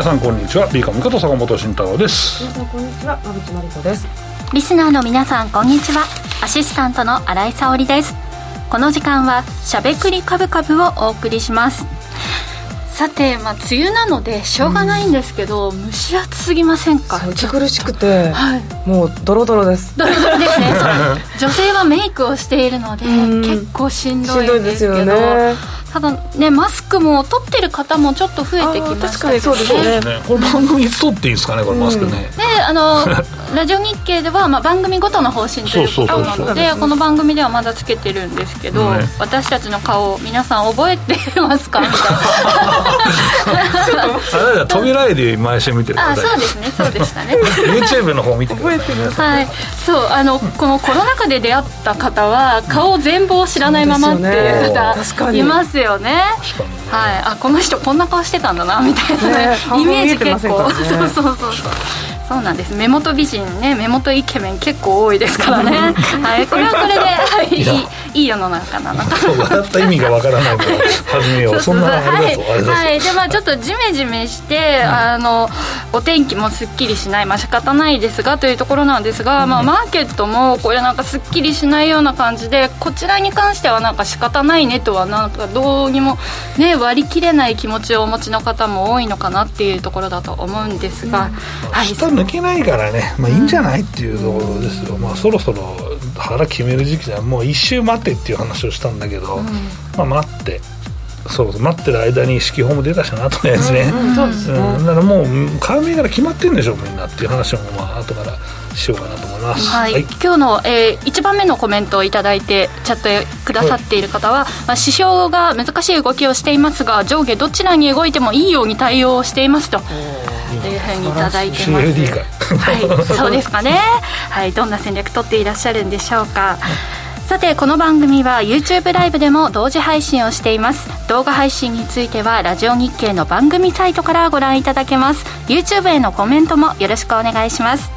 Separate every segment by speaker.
Speaker 1: えー、皆さんこんにちは。ビーカムこと坂本慎太郎です。
Speaker 2: 皆さんこんにちは。馬淵真理子です。
Speaker 3: リスナーの皆さんこんにちは。アシスタントの新井沙織です。この時間はしゃべくりカブカブをお送りします。さて、まあ、梅雨なのでしょうがないんですけど、うん、蒸し暑すぎませんか？
Speaker 2: 息苦しくて、はい、もうドロドロです。
Speaker 3: ドロドロですね。女性はメイクをしているので、結構しんどいんですけどですよねただねマスクも取ってる方もちょっと増えてきました確かにそうです
Speaker 1: ね。これ番組いつ取っていいんですかねこれマスクね、
Speaker 3: であの ラジオ日経では、まあ、番組ごとの方針ということなのでこの番組ではまだつけてるんですけど、ね、私たちの顔皆さん覚えてますかみたい
Speaker 1: なあれ扉絵で毎週見てる
Speaker 3: あそうですねそうでしたね
Speaker 1: YouTube の方見て
Speaker 2: 覚えてくださ
Speaker 3: い、はい、そうあのこのコロナ禍で出会った方は顔全貌を知らないままっていう方いますよね。はい、あこの人こんな顔してたんだなみたいな、ね、イメージ結構、ね、そうそうそうそう。そうなんです。目元美人ね目元イケメン結構多いですからね。はい。これはこれで、はい、いいいい世の中なのか
Speaker 1: 笑った意味がわからないから始めよう。そんなはい、
Speaker 3: はい、でまあちょっとジメジメして、うん、あのお天気もすっきりしないまあ仕方ないですがというところなんですが、うん、まあマーケットもこれなんかすっきりしないような感じでこちらに関してはなんか仕方ないねとはなんかどうにもね割り切れない気持ちをお持ちの方も多いのかなっていうところだと思うんですが、
Speaker 1: うん、はい。抜けないからね、まあ、いいんじゃないっていうところですよ、まあ、そろそろ腹決める時期じゃもう一周待ってっていう話をしたんだけど、まあ、待ってそうそう待ってる間に指揮法も出たしなとりあえずね、そうですね、だからもう買う銘柄決まってるんでしょみんなっていう話もまあ後からしようかなと思います、
Speaker 3: はい、はい、今日の、えー、1番目のコメントを頂いてチャットくださっている方は、はい、まあ、指標が難しい動きをしていますが上下どちらに動いてもいいように対応していますと。というふうに頂いてます。はい、そうですかね。はい、どんな戦略取っていらっしゃるんでしょうか。さてこの番組は YouTube ライブでも同時配信をしています。動画配信についてはラジオ日経の番組サイトからご覧いただけます。YouTube へのコメントもよろしくお願いします。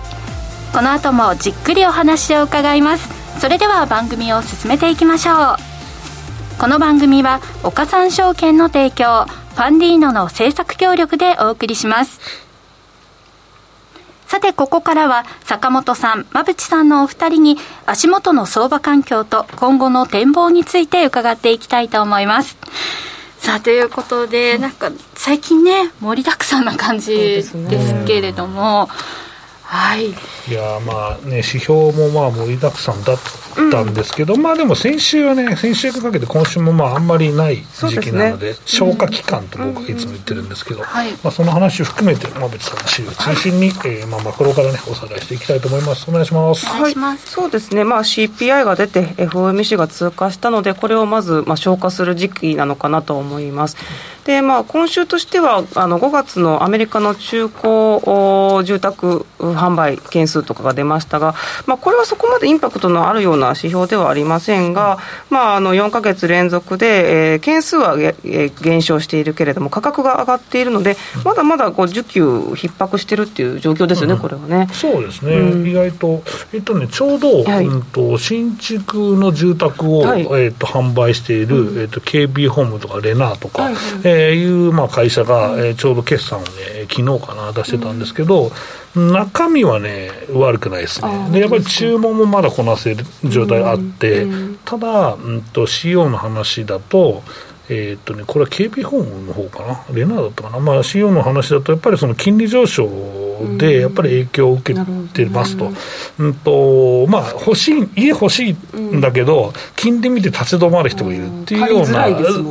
Speaker 3: この後もじっくりお話を伺います。それでは番組を進めていきましょう。この番組は岡三証券の提供ファンディーノの制作協力でお送りします。さて、ここからは坂本さん、馬淵さんのお二人に足元の相場環境と今後の展望について伺っていきたいと思います。さあ、ということで、なんか最近ね、盛りだくさんな感じですけれども、はい、い
Speaker 1: やまあね指標もまあ盛りだくさんだったんですけど、うん、まあでも先週はね先週かけて今週もまああんまりない時期なので、ね、消化期間と僕はいつも言ってるんですけど、うん、まあ、その話を含めて馬淵さんの資料を中心に、はい、えー、まあ、マクロからねおさらいしていきたいと思います。お願いします。
Speaker 3: はい、
Speaker 2: そうですね。まあ CPI が出て FOMC が通過したのでこれをまずまあ消化する時期なのかなと思います、でまあ、今週としてはあの5月のアメリカの中古住宅販売件数とかが出ましたが、まあ、これはそこまでインパクトのあるような指標ではありませんが、まあ、あの4か月連続で、えー、件数はげ、えー、減少しているけれども、価格が上がっているので、まだまだこう需給逼迫しているっていう状況ですよね、うん、これはね。
Speaker 1: そうですね、うん、意外と、えっとね、ちょうど、はい、うんと、新築の住宅を、はい、えっと、販売している、えっと、KB ホームとかレナーとか、はいえー、いう、まあ、会社が、えー、ちょうど決算をね、昨日かな、出してたんですけど、中身はね、悪くないですね。で、やっぱり注文もまだこなせる状態あって、ただ、うんと、CO の話だと、えー、っとね、これは KB ホームの方かな、レナーだったかな、まあ、CO の話だと、やっぱりその金利上昇で、やっぱり影響を受けてますと、うん、とまあ、欲しい、家欲しいんだけど、金利見て立ち止まる人がいるっていうような、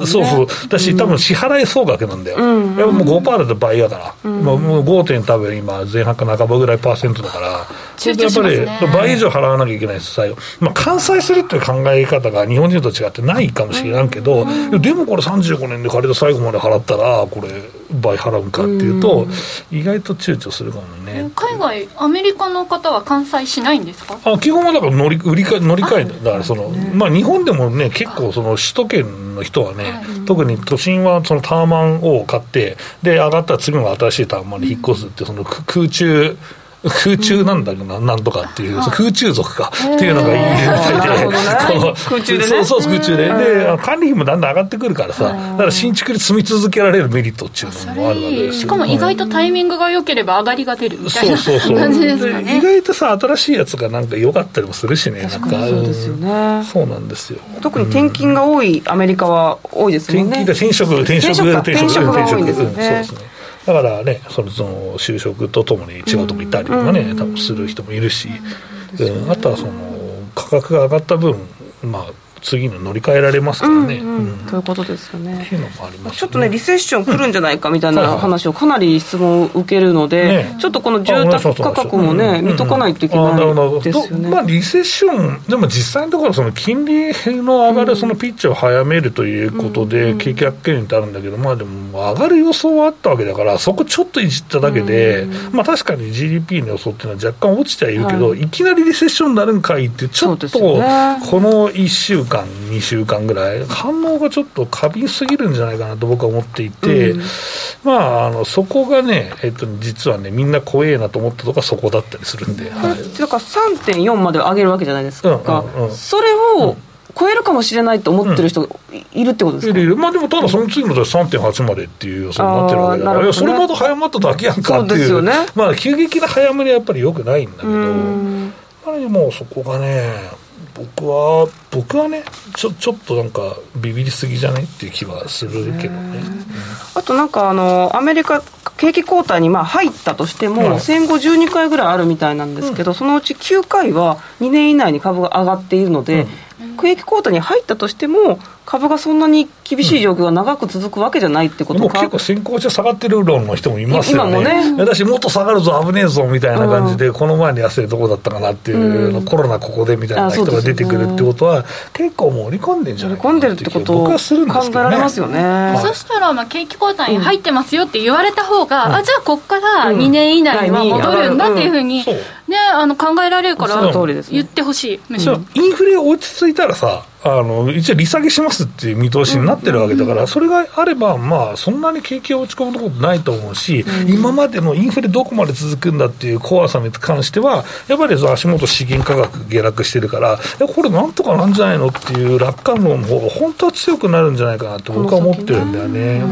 Speaker 1: そうそう、だし、多分支払い総額なんだよ、やっぱもう5%だと倍だから、まあ、もう 5. 多分今、前半か半ばぐらいパーセントだから。やっぱり倍以上払わなきゃいけないです、最後。まあ、完済するっていう考え方が日本人と違ってないかもしれんけど、でもこれ35年で借りた最後まで払ったら、これ、倍払うんかっていうと、意外と躊躇するかもね。
Speaker 3: 海外、アメリカの方は完済しないんですか？
Speaker 1: あ基本はだから乗り売りか乗り換え。だからその、まあ、日本でもね、結構、その首都圏の人はね、特に都心はそのタワマンを買って、で、上がったら次の新しいタワマンに引っ越すって、その空中、空中なんだけどなんとかっていう、空中族かっていうのがいいみた
Speaker 2: いで、空中で、ね、
Speaker 1: そうそう空中で、で管理費もだんだん上がってくるからさ、だから新築で住み続けられるメリットっていうのもあるわけです
Speaker 3: しかも意外とタイミングが良ければ上がりが出る。みたいな感じですかね。
Speaker 1: 意外とさ新しいやつがなんか良かったりもするしね。なんか。
Speaker 2: そうですよね、
Speaker 1: そうなんですよ。
Speaker 2: 特に転勤が多いアメリカは多いですよね。
Speaker 1: 転職転職
Speaker 2: 転職が多いんですよね、そうですね
Speaker 1: だからねそのその就職とともに違うとこ行ったりとかね、多分する人もいるし、うん、あとはその価格が上がった分まあ次の乗り換えられますからね。
Speaker 2: ということですよね。ちょっとね、リセッション来るんじゃないかみたいな話をかなり質問を受けるので、ね、ちょっとこの住宅価格もね、見とかないといけないですよね。
Speaker 1: まあ、リセッション、でも実際のところ、その金利の上がるそのピッチを早めるということで、景気悪化にってあるんだけど、まあでも、上がる予想はあったわけだから、そこちょっといじっただけで、まあ確かに GDP の予想っていうのは若干落ちてはいるけど、はい、いきなりリセッションになるんかいって、ちょっと、この1週間、2週間、間ぐらい、反応がちょっと過敏すぎるんじゃないかなと僕は思っていて、うん、まあ、あのそこがね、えっと、実はね、みんな怖えなと思ったとこがそこだったりするんで。
Speaker 2: はい、だから3.4まで上げるわけじゃないですか、うんうんうん、それを、超えるかもしれないと思ってる人いるってことですか、
Speaker 1: いるいる。まあでもただその次の年3.8までっていう予想になってるわけだから、ね、それまで早まっただけやんかっていう、うね、まあ急激な早めにやっぱりよくないんだけど、まあでもそこがね、僕は僕はねちょちょっとなんかビビりすぎじゃないっていう気はするけどね、
Speaker 2: あとなんかあのアメリカ景気後退にまあ入ったとしても、戦後12回ぐらいあるみたいなんですけど、うん、そのうち9回は2年以内に株が上がっているので、うん、景気後退に入ったとしても株がそんなに厳しい状況が長く続くわけじゃないってことか、
Speaker 1: うん、結構先行して下がってる論の人もいますよね今もね。私もっと下がるぞ危ねえぞみたいな感じで、うん、この前に安いとこだったかなっていう、うん、コロナここでみたいな人が出てくるってことは、ね、結構もう織り込んでんじゃないかなっていう気が僕はするんですけどね、
Speaker 2: ますよね、
Speaker 3: そしたらまあ景気後退に入ってますよって言われた方が、あじゃあここから2年以内には戻るんだっていうふうに、ね、あの考えられるから言ってほしい、
Speaker 1: むしろインフレ落ち着いたらさあの一応利下げしますっていう見通しになってるわけだから、それがあれば、まあ、そんなに景気が落ち込むことないと思うし、今までのインフレどこまで続くんだっていう怖さに関しては、やっぱり足元資源価格下落してるから、これなんとかなんじゃないのっていう楽観論の方が本当は強くなるんじゃないかなと僕は思ってるんだよね。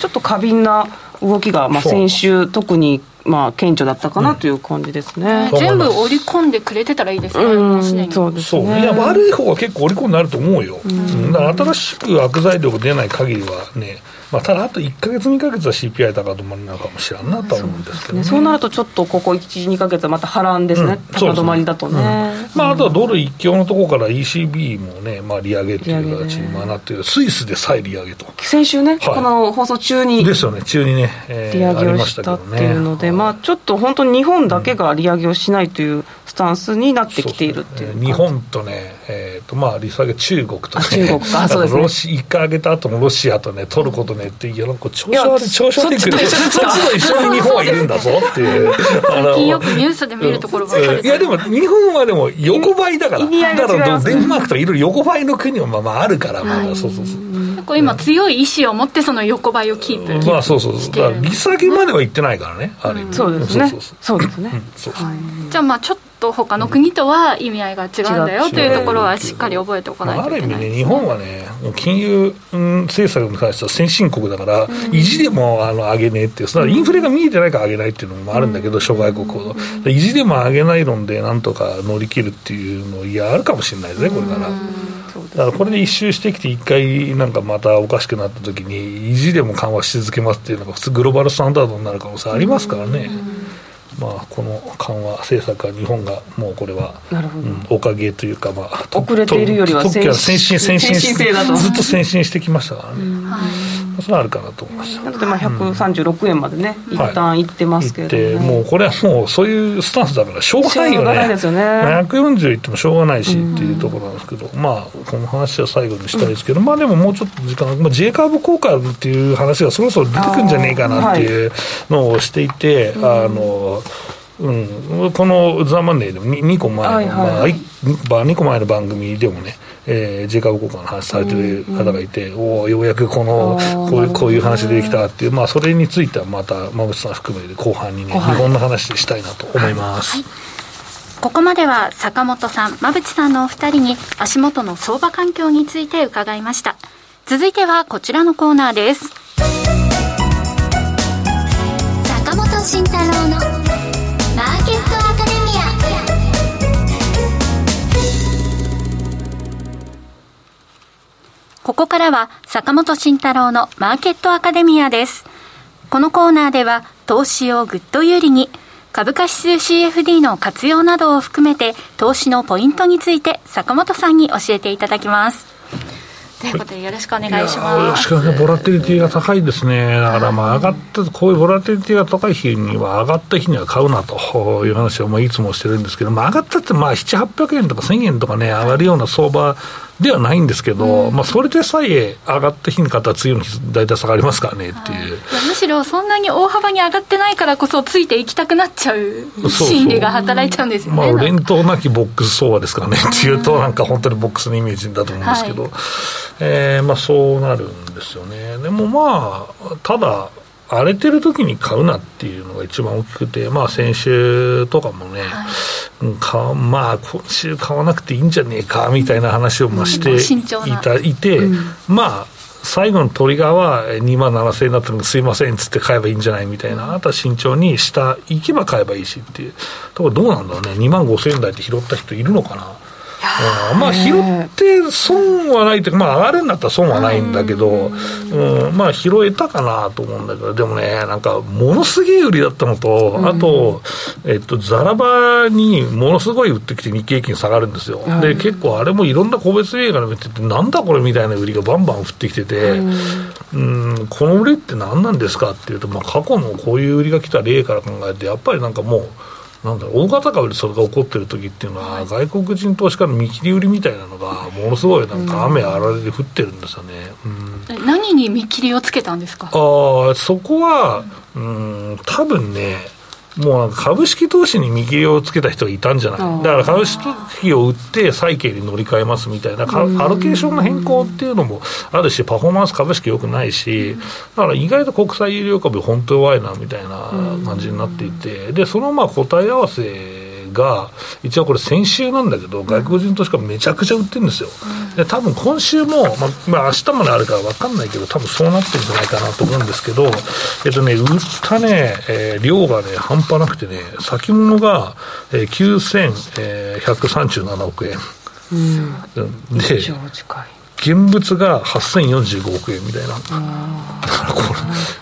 Speaker 2: ちょっと過敏な動きが、まあ、先週、特にまあ、顕著だったかなという感じですね、
Speaker 3: うん、全部織り込んでくれてたらいいですね、うん、
Speaker 2: そうですね。
Speaker 1: いや悪い方は結構織り込んであると思うよ、うん、だから新しく悪材料が出ない限りはねまあ、ただあと1か月、2か月は CPI 高止まりなのかもしれんなと思うんですけど、ね、
Speaker 2: そうなると、ちょっとここ1、2か月はまた波乱ですね、高止まりだとね。
Speaker 1: まあ、あとはドル一強のところから ECB もね、まあ、利上げという形になっている、スイスで再利上げと。
Speaker 2: 先週ね、はい、この放送中に。
Speaker 1: ですよね、中にね、
Speaker 2: えー、利上げをしたっていうので、ね、まあ、ちょっと本当に日本だけが利上げをしないというスタンスになってきているっていう、
Speaker 1: ね、日本とね、えーとまあ、利下げ中国とね、
Speaker 2: 中国あそうですね、ロ
Speaker 1: シ1回上げた後もロシアとね、取ることねっていやなんか調子悪い調子悪い国そっちと一緒に日本はいるんだぞっていう。
Speaker 3: 最近よくニュースで見るところばか
Speaker 1: りいやでも日本はでも横ばいだからだからデンマークとかいろいろ横ばいの国はまあまああるからまだそうそうそう。
Speaker 3: 構今強い意志を持ってその横ばいをキープ
Speaker 1: まあそうそうそう。利下げまでは行ってないからね、ある意味。
Speaker 2: そうですね。そうですね。
Speaker 3: じゃあまあちょっと他の国とは意味合いが違うんだよというところはしっかり覚えておかないといけない、あ、
Speaker 1: る意味ね日本はね金融政策に関しては先進国だから、意地でもあの上げねえっていうそインフレが見えてないから上げないっていうのもあるんだけど、諸外国ほど。意地でも上げない論でなんとか乗り切るっていうのいやあるかもしれないですねこれから。だからこれで一周してきて、一回なんかまたおかしくなったときに、意地でも緩和し続けますっていうのが、普通、グローバルスタンダードになる可能性ありますからね。まあ、この緩和政策は日本がもうこれは、うん、おかげというか、まあ、
Speaker 2: 遅れているよりは
Speaker 1: 先進先進ずっと先進してきましたからね。それはあるかなと思いました。
Speaker 2: なのでまあ136円までね、うん、一旦いってますけど、ね、
Speaker 1: はい、もうこれはもうそういうスタンスだからしょうがないよね。
Speaker 2: ですよね。
Speaker 1: 140いってもしょうがないしっていうところなんですけど、うん、まあこの話は最後にしたいですけど、うん、まあでももうちょっと時間、まあ、J カーブ効果っていう話がそろそろ出てくるんじゃねえかなっていうのをしていてあのうん、このザ・マネーでも 2, 2個前の、はいはい、まあ、2個前の番組でもね、えー、ジェカブ効果の話されてる方がいて、うんうん、おようやくこのこういうこういう話できたっていう、まあ、それについてはまた馬渕さん含めて後半にね、日本の話でしたいなと思います。はい
Speaker 3: ここまでは坂本さん、馬渕さんのお二人に足元の相場環境について伺いました。続いてはこちらのコーナーです。坂本慎太郎のここからは坂本慎太郎のマーケットアカデミアです。このコーナーでは投資をぐっと有利に株価指数 CFD の活用などを含めて投資のポイントについて坂本さんに教えていただきます。ということでよろしくお願いします。よろしく
Speaker 1: ね、ボラティリティが高いですね。だからまあ上がった、こういうボラティリティが高い日には上がった日には買うなという話をまあいつもしてるんですけど、まあ上がったってまあ7、800円とか1000円とかね、上がるような相場ではないんですけど、うん、まあ、それでさえ上がった日に買ったら次の日、大体下がりますからねっていう、
Speaker 3: はい、むしろそんなに大幅に上がってないからこそ、ついていきたくなっちゃう心理が働いちゃうんですよね、
Speaker 1: まあ、連投なきボックス相場ですからね、っていうと、なんか本当にボックスのイメージだと思うんですけど、はい、えー、まあ、そうなるんですよね。でもまあただ荒れてる時に買うなっていうのが一番大きくて、まあ、先週とかもね、はい、かまあ、今週買わなくていいんじゃねえかみたいな話をましていた、いて、うん、まあ、最後のトリガーは2万7000円だったのすいませんっつって買えばいいんじゃないみたいな、あとは慎重に下行けば買えばいいしっていう、ところどうなんだろうね、2万5000円台って拾った人いるのかな。うん、まあ拾って損はないというか、まあ上がるんだったら損はないんだけど、うん、まあ拾えたかなと思うんだけど、でもね、なんかものすげえ売りだったのと、あと、えっと、ザラバにものすごい売ってきて日経平均下がるんですよ。で、結構あれもいろんな個別銘柄見てて、なんだこれみたいな売りがバンバン降ってきてて、うん、この売りって何なんですかっていうと、まあ過去のこういう売りが来た例から考えて、やっぱりなんかもう、なんだ大型株でそれが起こってる時っていうのは、外国人投資家の見切り売りみたいなのが、ものすごいなんか雨あられで降ってるんですよね。
Speaker 3: うん、何に見切りをつけたんですか？
Speaker 1: あそこは、うん、多分ね、もう株式投資に見切りをつけた人がいたんじゃない、だから株式を売って債券に乗り換えますみたいな、アロケーションの変更っていうのもあるし、パフォーマンス株式良くないし、だから意外と国際有料株、本当弱いなみたいな感じになっていて、でそのまあ答え合わせが、一応これ、先週なんだけど、外国人投資家、めちゃくちゃ売ってるんですよ、で多分今週も、まあ、まあ明日まであるから分かんないけど、多分そうなってるんじゃないかなと思うんですけど、えっとね、売ったね、えー、量がね、半端なくてね、先物が、えー、9137億円。うん、で、現物が8045億円みたいな、だからこ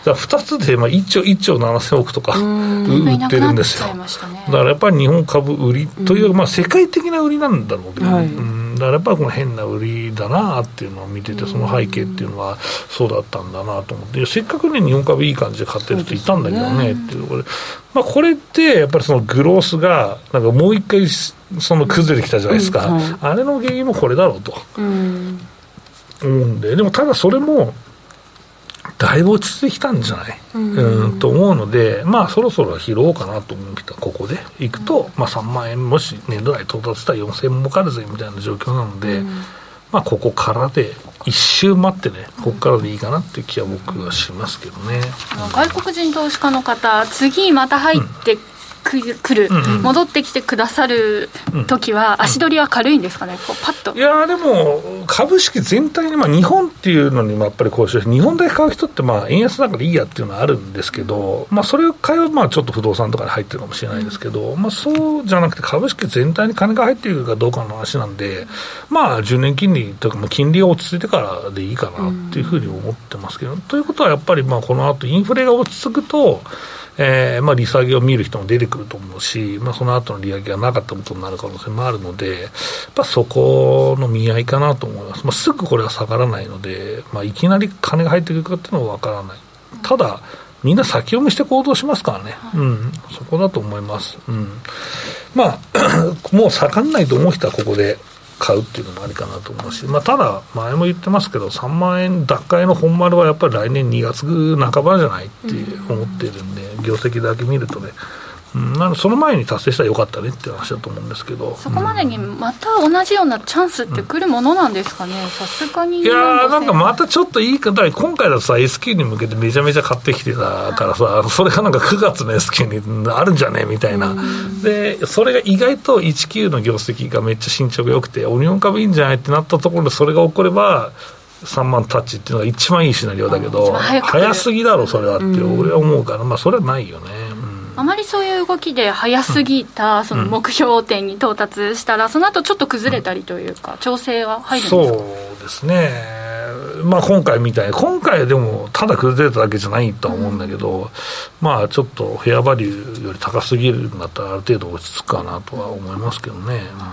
Speaker 1: れ、2つでまあ1兆 ,1 兆7000億とか売ってるんですよ、ね、だからやっぱり日本株売りという、まあ、世界的な売りなんだろうけど、はい、うん。だからやっぱりこの変な売りだなっていうのを見てて、その背景っていうのはそうだったんだなと思って、せっかくね、日本株いい感じで買ってる人いたんだけどねっていうところで、まあ、これってやっぱりそのグロースが、なんかもう一回、その崩れてきたじゃないですか、うん。はい、あれの原因もこれだろうと。うん思うんで、でもただそれも、だいぶ落ち着いてきたんじゃない、うん、うんと思うので、まあ、そろそろ拾おうかなと思ってた。ここで行くと、うん、まあ、3万円、もし年度内到達したら4000円儲かるぜみたいな状況なので、うん、まあ、ここからで、一周待ってね、ここからでいいかなっていう気は僕はしますけどね。
Speaker 3: 外国人投資家の方、次また入ってくる、うんうん、戻ってきてくださる時は、足取りは軽いんですかね、こうパッと。
Speaker 1: いやでも、株式全体に、まあ、日本っていうのにもやっぱりこうして、日本だけ買う人って、まあ、円安だからいいやっていうのはあるんですけど、まあ、それを買えば、まあ、ちょっと不動産とかに入ってるかもしれないですけど、まあ、そうじゃなくて、株式全体に金が入っているかどうかの話なんで、まあ、10年金利とか、金利が落ち着いてからでいいかなっていうふうに思ってますけど、ということはやっぱり、まあ、この後インフレが落ち着くと、えーまあ、利下げを見る人も出てくると思うし、まあ、その後の利上げがなかったことになる可能性もあるので、やっぱそこの見合いかなと思います、まあ、すぐこれは下がらないので、まあ、いきなり金が入ってくるかっていうのは分からない。ただみんな先読みして行動しますからね、うん、そこだと思います。うん、まあ、もう下がんないと思う人はここで買うっていうのもありかなと思うし、まあ、ただ、前も言ってますけど、3万円脱会の本丸はやっぱり来年2月半ばじゃないって思ってるんで、業績だけ見るとね。ううん、なその前に達成したらよかったねって話だと思うんですけど。
Speaker 3: そこまでにまた同じようなチャンスってくるものなんですかね、さすがに。
Speaker 1: いやーなんかまたちょっといいかだ今回だとさ S q に向けてめちゃめちゃ買ってきてたからさそれがなんか9月の S q にあるんじゃねみたいな、でそれが意外と19の業績がめっちゃ進捗良くてオニオン株いいんじゃないってなったところでそれが起これば3万タッチっていうのが一番いいシナリオだけど、早すぎだろ、それはって、俺は思うから、まあ、それはないよね。
Speaker 3: あまりそういう動きで早すぎたその目標点に到達したら、その後ちょっと崩れたりというか、調整は入るんですか？
Speaker 1: そうですね、まあ、今回みたいに、今回でもただ崩れただけじゃないとは思うんだけど、うん、まあちょっとフェアバリューより高すぎるんだったら、ある程度落ち着くかなとは思いますけどね。うん。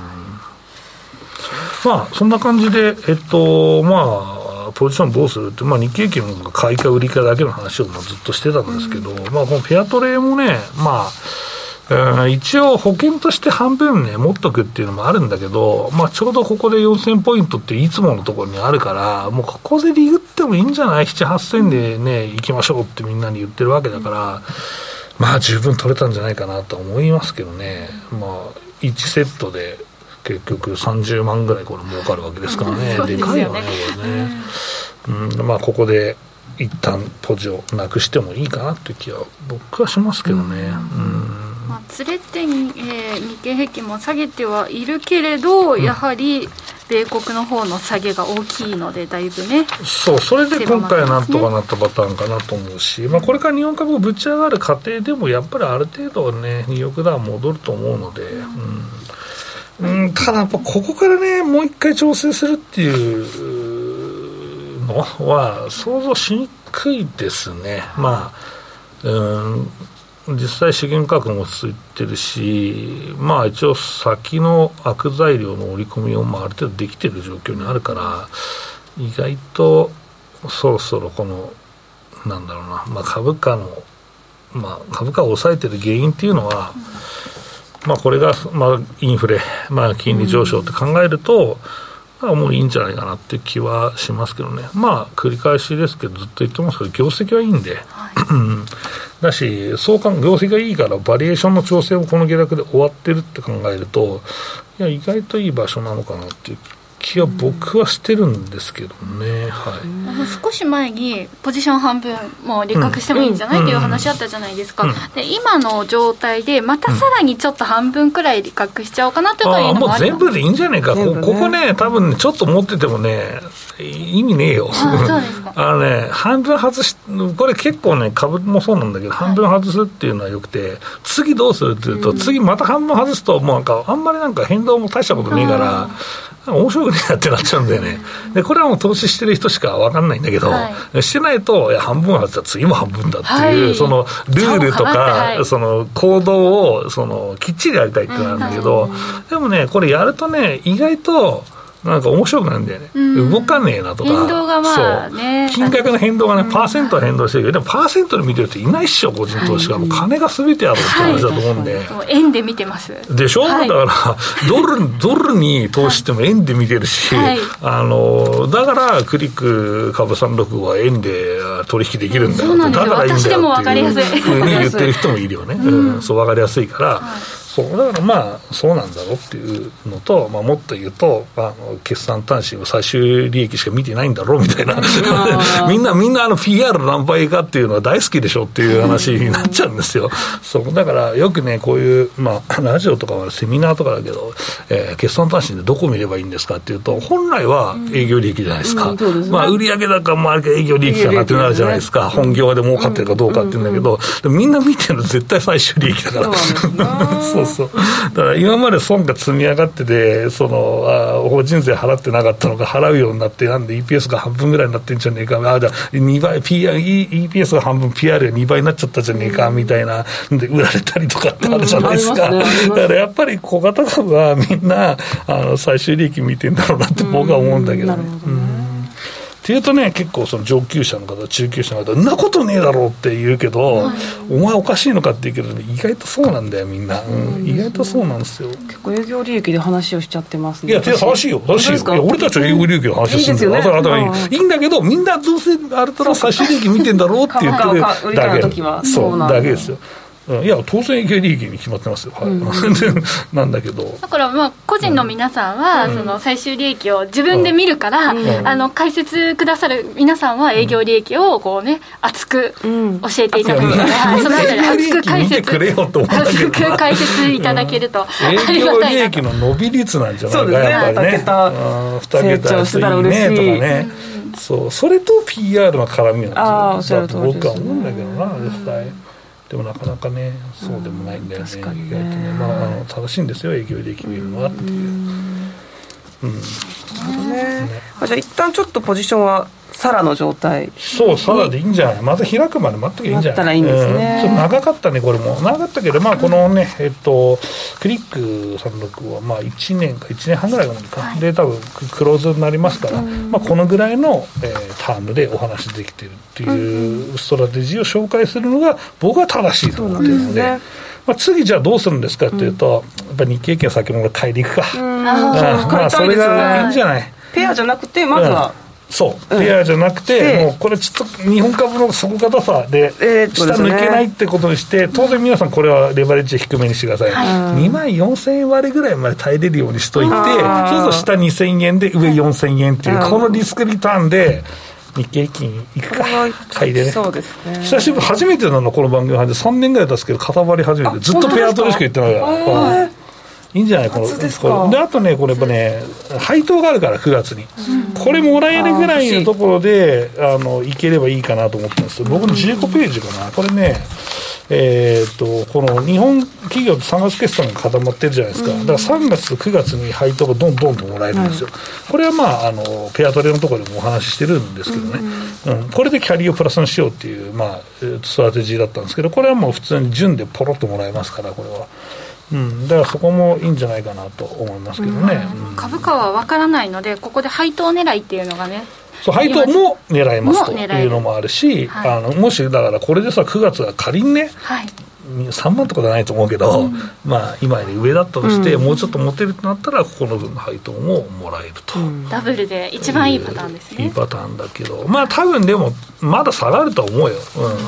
Speaker 1: まあ、そんな感じで、えっと、まあ、ポジションどうするって、まあ、日経平均が買いか売りかだけの話をずっとしてたんですけど、うん、まあ、このフェアトレーもね、まあ、一応保険として半分ね、持っとくっていうのもあるんだけど、まあ、ちょうどここで4000ポイントっていつものところにあるから、もうここでリグってもいいんじゃない ?7、8000でね、行きましょうってみんなに言ってるわけだから、まあ十分取れたんじゃないかなと思いますけどね。まあ、1セットで結局30万ぐらいこれ儲かるわけですからね、でかいよね、これね。うん、まあ、ここで一旦ポジをなくしてもいいかなっていう気は僕はしますけどね。うん。
Speaker 3: まあ、連れて、えー、日経平均も下げてはいるけれど、やはり米国の方の下げが大きいので、だいぶね、
Speaker 1: そう、それで今回はなんとかなったパターンかなと思うし、まあ、これから日本株ぶち上がる過程でも、やっぱりある程度はね、2億ダウン戻ると思うので。うんうん、ただここからね、もう一回調整するっていうのは想像しにくいですね。まあ、うん、実際資源価格も落ち着いてるし、まあ一応先の悪材料の織り込みをまあある程度できてる状況にあるから、意外とそろそろこの、なんだろうな、まあ株価の、まあ株価を抑えてる原因っていうのは、うんまあ、これが、まあ、インフレ、まあ、金利上昇って考えると、うん、もういいんじゃないかなっていう気はしますけどね、まあ、繰り返しですけど、ずっと言ってますけど、業績はいいんで、はい、だし、相関、業績がいいから、バリエーションの調整もこの下落で終わってるって考えると、いや、意外といい場所なのかなっていう気は僕はしてるんですけどね、はい、
Speaker 3: 少し前にポジション半分もう利確してもいいんじゃない、っていう話あったじゃないですか、で今の状態でまたさらにちょっと半分くらい利確しちゃおうかなというのも
Speaker 1: あもう全部でいいんじゃないか、ね、ここね多分ねちょっと持っててもね意味ねえよ。あ のね半分外しこれ結構ね株もそうなんだけど、半分外すっていうのはよくて次どうするっていうと、次また半分外すともうなんかあんまりなんか変動も大したことねえから、面白くねえなってなっちゃうんだよね。で、これはもう投資してる人しか分かんないんだけど、はい、してないと、いや、半分は次も半分だっていう、はい、そのルールとか、はい、その行動を、その、きっちりやりたいってなんだけど、でもね、これやるとね、意外と、なんか面白くなるんだよね、うん、動かねえなとか、
Speaker 3: 変動がまあね、
Speaker 1: 金額の変動がね、パーセントは変動してるけど、でもパーセントで見てるといないっしょ、個人投資家、もう金がすべてあるって話だと思うんで、
Speaker 3: はい、円で見てます。
Speaker 1: でしょ、はい、だからドル、ドルに投資しても円で見てるし、はい、あのだからクリック株365は円で取引できるんだよ、だからいいんだよっていうふうに言ってる人もいるよね、うん、そう分かりやすいから。そうだからまあそうなんだろうっていうのと、まあ、もっと言うとあの決算単身を最終利益しか見てないんだろうみたいな。みんなみんなあの PR 何倍かっていうのは大好きでしょっていう話になっちゃうんですよ、そうだからよくねこういう、まあ、ラジオとかはセミナーとかだけど、えー、決算単身でどこ見ればいいんですかっていうと本来は営業利益じゃないですか、うんうんね、まあ、売上高もあるけど営業利益かなってなるじゃないですか、ね、本業で儲かってるかどうかっていうんだけど、みんな見てるの絶対最終利益だから。そう そうだから今まで損が積み上がってて、そのあ法人税払ってなかったのが払うようになって、なんで EPS が半分ぐらいになってんじゃねえか、あじゃあ2倍、PR、EPS が半分、PR が2倍になっちゃったじゃねえかみたいな、で売られたりとかってあるじゃないですか、うんね、だからやっぱり小型株はみんなあの最終利益見てんだろうなって僕は思うんだけどね。うんっていうとね、結構その上級者の方、中級者の方、んなことねえだろうって言うけど、はい、お前おかしいのかって言うけど、意外とそうなんだよ、みんな、うん、意外とそうなんですよ。
Speaker 2: 結構営業利益で話をしちゃってます
Speaker 1: ね。いや、正しいよ、正しいよ。俺たちは営業利益の話するんだよ。いいですよね、いいんだけど、みんなどうせある程度差し利益見てんだろうって言ってるだけ。そう、だけですよ。いや当然営業利益に決まってますよ、はい、うん、なんだけど。
Speaker 3: だからまあ個人の皆さんは、その最終利益を自分で見るから、うん、あの解説くださる皆さんは営業利益をこうね熱く教えていただける、うん、そのあたり熱く解説熱く解説いただけると
Speaker 1: 営業利益の伸び率なんじゃないか、ね、やっぱりね。2桁成長したら嬉しいねとかね、そう。それと PR の絡みなんですよ。だと僕は思うんだけどな実際。でもなかなかねそうでもないんだよね、意外とね。まああの正しいんですよ営業利益見るのはっていう。うん、なるほど
Speaker 2: ね、ね、じゃあ一旦ちょっとポジションはサラの状態。
Speaker 1: そうサラでいいんじゃない？また開くまで待っときゃいいんじゃない？いいんですね、うん、ちょっと長かったねこれも。長かったけどまあこのね、えっとクリック36はまあ1年か1年半ぐらいか、はい、で多分クローズになりますから、まあ、このぐらいの、えー、タームでお話できてるっていうストラテジーを紹介するのが僕は正しいと思ってるので。まあ、次じゃあどうするんですかっていうと、やっぱり日経券先物買いでいくか、まあ、それがいいんじゃない？
Speaker 2: ペアじゃなくてまずは、
Speaker 1: そう、ペアじゃなくて、もうこれちょっと日本株の底堅さで、下抜けないってことにして、当然皆さんこれはレバレッジ低めにしてください。2万4000円割ぐらいまで耐えれるようにしといて、そうすると下2000円で上4000円っていう、このリスクリターンで、日経平均いくか、買いでね。そうですね。久しぶり、初めてなの、この番組で。3年ぐらい経つけど、固まり始めて、ずっとペアトレしか言ってないから。いいんじゃない？このこであとねこれやっぱね配当があるから9月に、これもらえるぐらいのところであのいければいいかなと思ってるんです。よ僕の15ページかな。これねえー、っとこの日本企業と3月決算が固まってるじゃないですか、だから3月と9月に配当がどんどんともらえるんですよ、これはまああのペアトレのところでもお話ししてるんですけどね、うん。これでキャリーをプラスにしようっていう、まあ、ストラテジーだったんですけどこれはもう普通に順でポロッともらえますからこれは。うん、だからそこもいいんじゃないかなと思いますけどね、
Speaker 3: うん、株価は分からないのでここで配当狙いっていうのがね
Speaker 1: そう配当も狙えますというのもあるし、はい、あのもしだからこれでさ9月は仮にね、はい、3万とかじゃないと思うけど、うん、まあ今より上だったとして、うん、もうちょっと持てるとなったらここの分の配当ももらえると、うん、
Speaker 3: ダブルで一番いいパターンですね、
Speaker 1: いいパターンだけどまあ多分でもまだ下がると思うよ、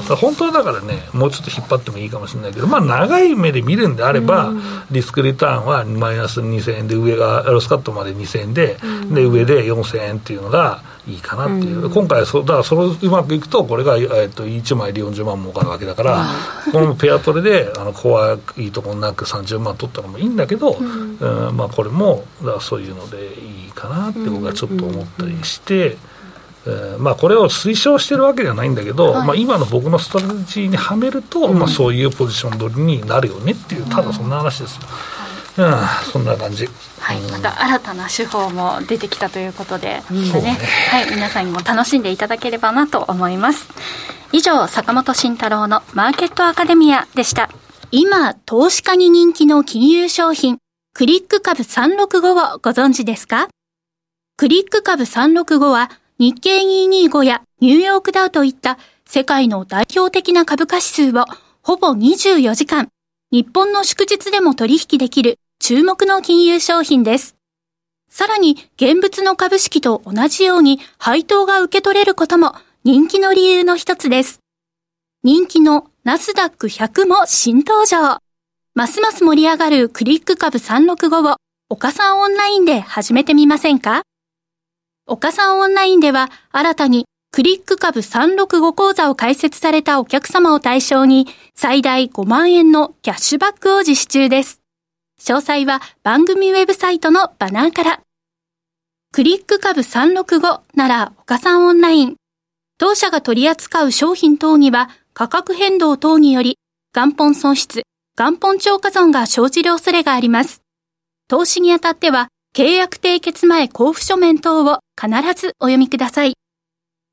Speaker 1: うん、本当はだからねもうちょっと引っ張ってもいいかもしれないけどまあ長い目で見るんであれば、リスクリターンはマイナス2000円で上がロスカットまで2000円で、で上で4000円っていうのがいいかなっていう、うん、今回そ、だからそれうまくいくと、これが、えー、と1枚で40万儲かるわけだから、このペアトレであの怖いところなく30万取ったのもいいんだけど、うん、うん、まあ、これもだそういうのでいいかなって僕はちょっと思ったりして。えー、まあ、これを推奨してるわけじゃないんだけど、はい、まあ、今の僕のストラテジーにはめると、うん、まあ、そういうポジション取りになるよねっていうただそんな話ですよ。うん、そんな感じ。
Speaker 3: はい、また新たな手法も出てきたということで、うん、ね、はい、皆さんにも楽しんでいただければなと思います。以上、坂本慎太郎のマーケットアカデミアでした。今、投資家に人気の金融商品、クリック株365をご存知ですか？クリック株365は日経225やニューヨークダウといった世界の代表的な株価指数をほぼ24時間、日本の祝日でも取引できる注目の金融商品です。さらに、現物の株式と同じように配当が受け取れることも人気の理由の一つです。人気のナスダック100も新登場。ますます盛り上がるクリック株365を岡さんオンラインで始めてみませんか？岡さんオンラインでは新たにクリック株365講座を開設されたお客様を対象に最大5万円のキャッシュバックを実施中です。詳細は番組ウェブサイトのバナーから。クリック株365なら岡さんオンライン。当社が取り扱う商品等には価格変動等により元本損失、元本超過損が生じる恐れがあります。投資にあたっては契約締結前交付書面等を必ずお読みください。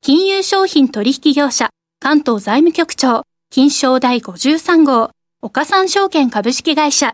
Speaker 3: 金融商品取引業者関東財務局長金賞第53号岡三証券株式会社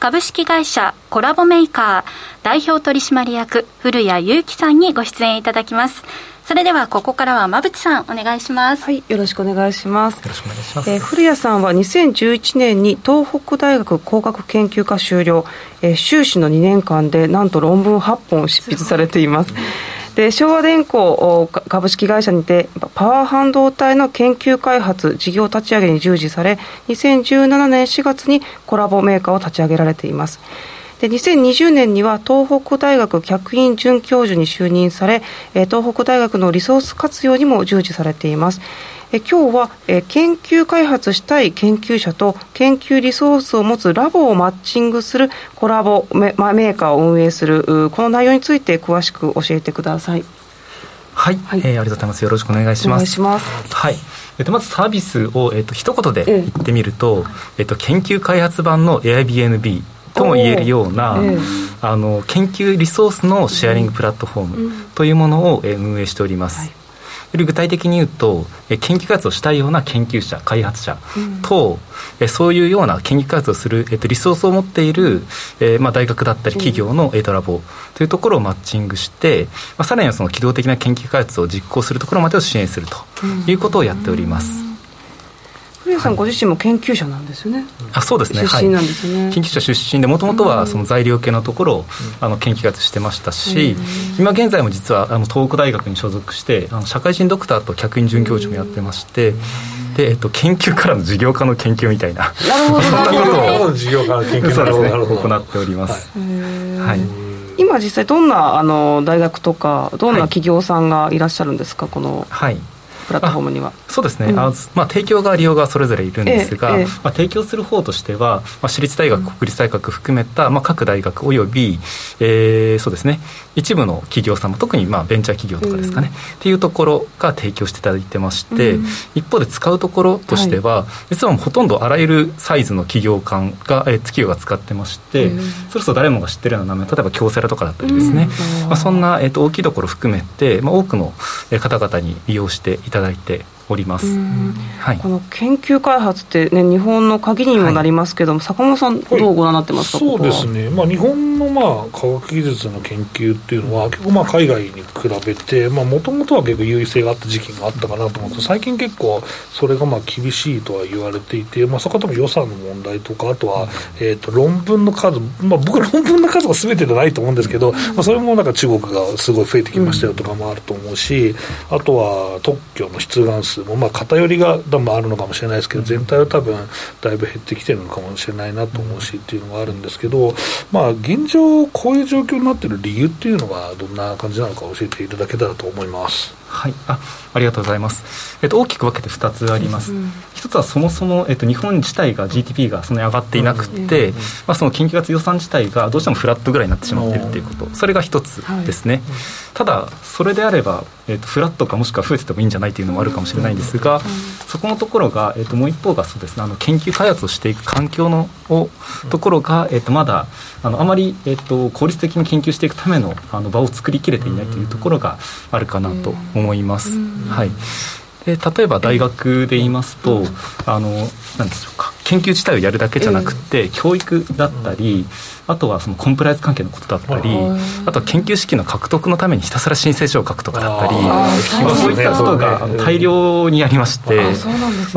Speaker 3: 株式会社コラボメーカー代表取締役古谷祐樹さんにご出演いただきます。それではここからは馬渕さんお願いします。
Speaker 2: はいよろしくお願いします。よ
Speaker 4: ろしくお願いします、
Speaker 2: えー、古谷さんは2011年に東北大学工学研究科修了、えー、修士の2年間でなんと論文8本執筆されていますで昭和電工株式会社にてパワー半導体の研究開発事業立ち上げに従事され2017年4月にコラボメーカーを立ち上げられています。で2020年には東北大学客員准教授に就任され東北大学のリソース活用にも従事されています。え今日はえ研究開発したい研究者と研究リソースを持つラボをマッチングするコラボメメーカーを運営するこの内容について詳しく教えてください。
Speaker 4: はい、はい、えー、ありがとうございます。よろしくお願いします。いします。はい。えっと、まずサービスを、えっと、一言で言ってみると、えっと、研究開発版の Airbnb とも言えるような、えあの研究リソースのシェアリングプラットフォームというものを、え運営しております。はいより具体的に言うと研究活動したいような研究者開発者と、うん、そういうような研究活動をする、えっと、リソースを持っている、えーまあ、大学だったり企業の、えー、ラボというところをマッチングして、まあ、さらにはその機動的な研究開発を実行するところまでを支援するということをやっております。
Speaker 2: 古谷さんご自身も研究者なんですよね。
Speaker 4: あそうですね。
Speaker 2: 出身なんですね、
Speaker 4: はい、研究者出身でもともとはその材料系のところを、あの研究活してましたし、今現在も実はあの東北大学に所属してあの社会人ドクターと客員准教授もやってまして、で、えっと、研究からの事業家の研究みたいなそんな
Speaker 1: ことを事業家の研究
Speaker 4: そうですね行っております。
Speaker 2: はい、今実際どんなあの大学とかどんな企業さんがいらっしゃるんですか、この
Speaker 4: はい
Speaker 2: プラットフォームには。
Speaker 4: そうですね、うん、あまあ、提供側利用側それぞれいるんですが、ええ、まあ、提供する方としては、まあ、私立大学、国立大学含めた、まあ、各大学および、えー、そうですね一部の企業様特にまあベンチャー企業とかですかね、うん、っていうところが提供していただいてまして、うん、一方で使うところとしては、はい、実はほとんどあらゆるサイズの企業間が、えー、企業が使ってまして、それこそ誰もが知ってるような名前例えば京セラとかだったりですね、まあ、そんな、えーと、大きいところ含めて、まあ、多くの方々に利用していただいております、
Speaker 2: はい、この研究開発って、ね、日本の鍵にもなりますけども、はい、坂本さん、どうご覧になってますか、
Speaker 1: はい、そうですね、まあ、日本の、まあ、科学技術の研究っていうのは、結構まあ海外に比べて、もともとは結構優位性があった時期があったかなと思うんですけど、最近結構、それがまあ厳しいとは言われていて、まあ、そこは多分予算の問題とか、あとは、えー、と論文の数、まあ、僕は論文の数がすべてじゃないと思うんですけど、まあ、それもなんか中国がすごい増えてきましたよとかもあると思うし、あとは特許の出願数も、まあ、偏りが多分あるのかもしれないですけど、全体は多分だいぶ減ってきてるのかもしれないなと思うしっていうのがあるんですけど、まあ、現状、こういう状況になってる理由っていうのは、どんな感じなのか教えていただけたらと思います。
Speaker 4: はい。あありがとうございます、えっと、大きく分けて2つあります、うん、1つはそもそも、えっと、日本自体が GDP がそんなに上がっていなくて、うん、まあ、その研究活予算自体がどうしてもフラットぐらいになってしまっているということ。それが1つですね、はい、ただそれであれば、えっと、フラットかもしくは増えててもいいんじゃないというのもあるかもしれないんですが、そこのところが、えっと、もう一方がそうですね。あの研究開発をしていく環境のところが、えっと、まだあのあまり、えっと、効率的に研究していくためのあの場を作りきれていないというところがあるかなと思います。はい、で例えば大学で言いますと、あの何でしょうか。研究自体をやるだけじゃなくて、教育だったり、あとはそのコンプライアンス関係のことだったり、あとは研究資金の獲得のためにひたすら申請書を書くとかだったり、そういったことが大量にありまして、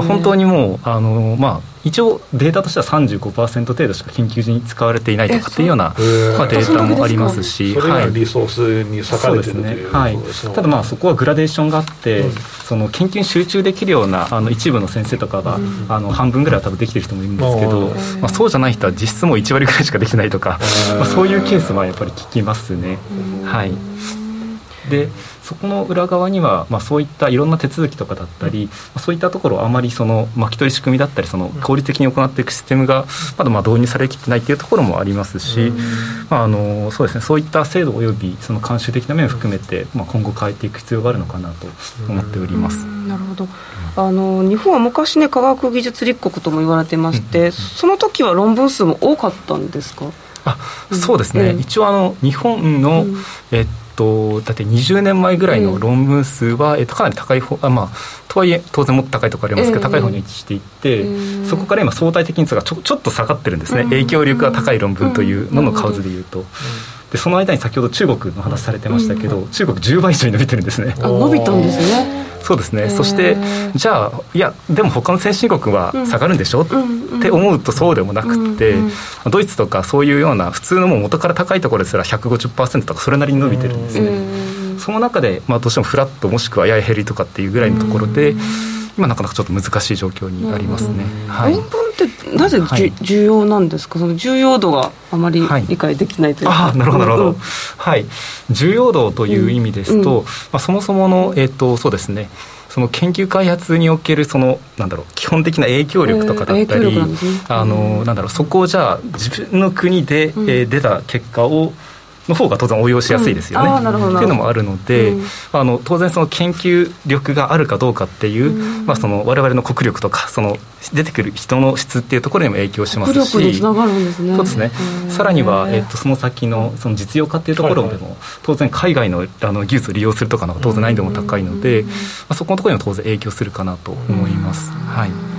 Speaker 4: 本当にもうあの、まあ、一応データとしては35%程度しか研究に使われていないとかっていうような、まあ、データもありますし、
Speaker 1: はい、リソースに割かれてる
Speaker 4: ね。はい、ただまあそこはグラデーションがあって、うん、その研究に集中できるようなあの一部の先生とかが、うん、あの半分ぐらいは多分できてる人もいるんですけど、まあ、そうじゃない人は実質も1割ぐらいしかできないとか、まあ、そういうケースはやっぱり聞きますね。はい。でそこの裏側には、まあ、そういったいろんな手続きとかだったり、まあ、そういったところあまりその巻き取り仕組みだったりその効率的に行っていくシステムがまだまあ導入されきってないというところもありますし、まあ、あのそうですね。そういった制度およびその慣習的な面を含めて、まあ、今後変えていく必要があるのかなと思っております。
Speaker 2: なるほど。あの日本は昔ね科学技術立国とも言われてまして、その時は論文数も多かったんですか？
Speaker 4: あそうですね、一応あの日本の、えっと、だって20年前ぐらいの論文数は、えっと、かなり高い方あまあとはいえ当然もっと高いところありますけど、高い方に位置していって、そこから今相対的にがちょちょっと下がってるんですね、影響力が高い論文というのの数でいうと。でその間に先ほど中国の話されてましたけど、中国10倍以上に伸びてるんですね。
Speaker 2: 伸びたんですね
Speaker 4: そうですね。そしてじゃあいやでも他の先進国は下がるんでしょ、うって思うとそうでもなくて、ドイツとかそういうような普通のもう元から高いところですら150%とかそれなりに伸びてるんですね、その中で、まあ、どうしてもフラットもしくはやや減りとかっていうぐらいのところで、今なかなかちょっと難しい状況にありますね、
Speaker 2: はい、論文ってなぜじ、はい、重要なんですか？その重要度があまり理解できないというか、
Speaker 4: はい、あなるほどなるほど、はい。重要度という意味ですと、うん、まあ、そもそもの、えーと、そうですね。その研究開発におけるそのなんだろう基本的な影響力とかだったり、えーね、あのなんだろうそこをじゃあ自分の国で、うん、えー、出た結果をの方が当然応用しやすいですよね、うん、っていうのもあるので、うん、あの当然その研究力があるかどうかっていう、うん。まあ、その我々の国力とかその出てくる人の質っていうところにも影響しますし。
Speaker 2: 国力につながるんですね。
Speaker 4: そうですね。さらには、えっと、その先のその実用化っていうところでも、はい。はい、当然海外のあの技術を利用するとかの当然難易度も高いので、まあ、そこのところにも当然影響するかなと思います。はい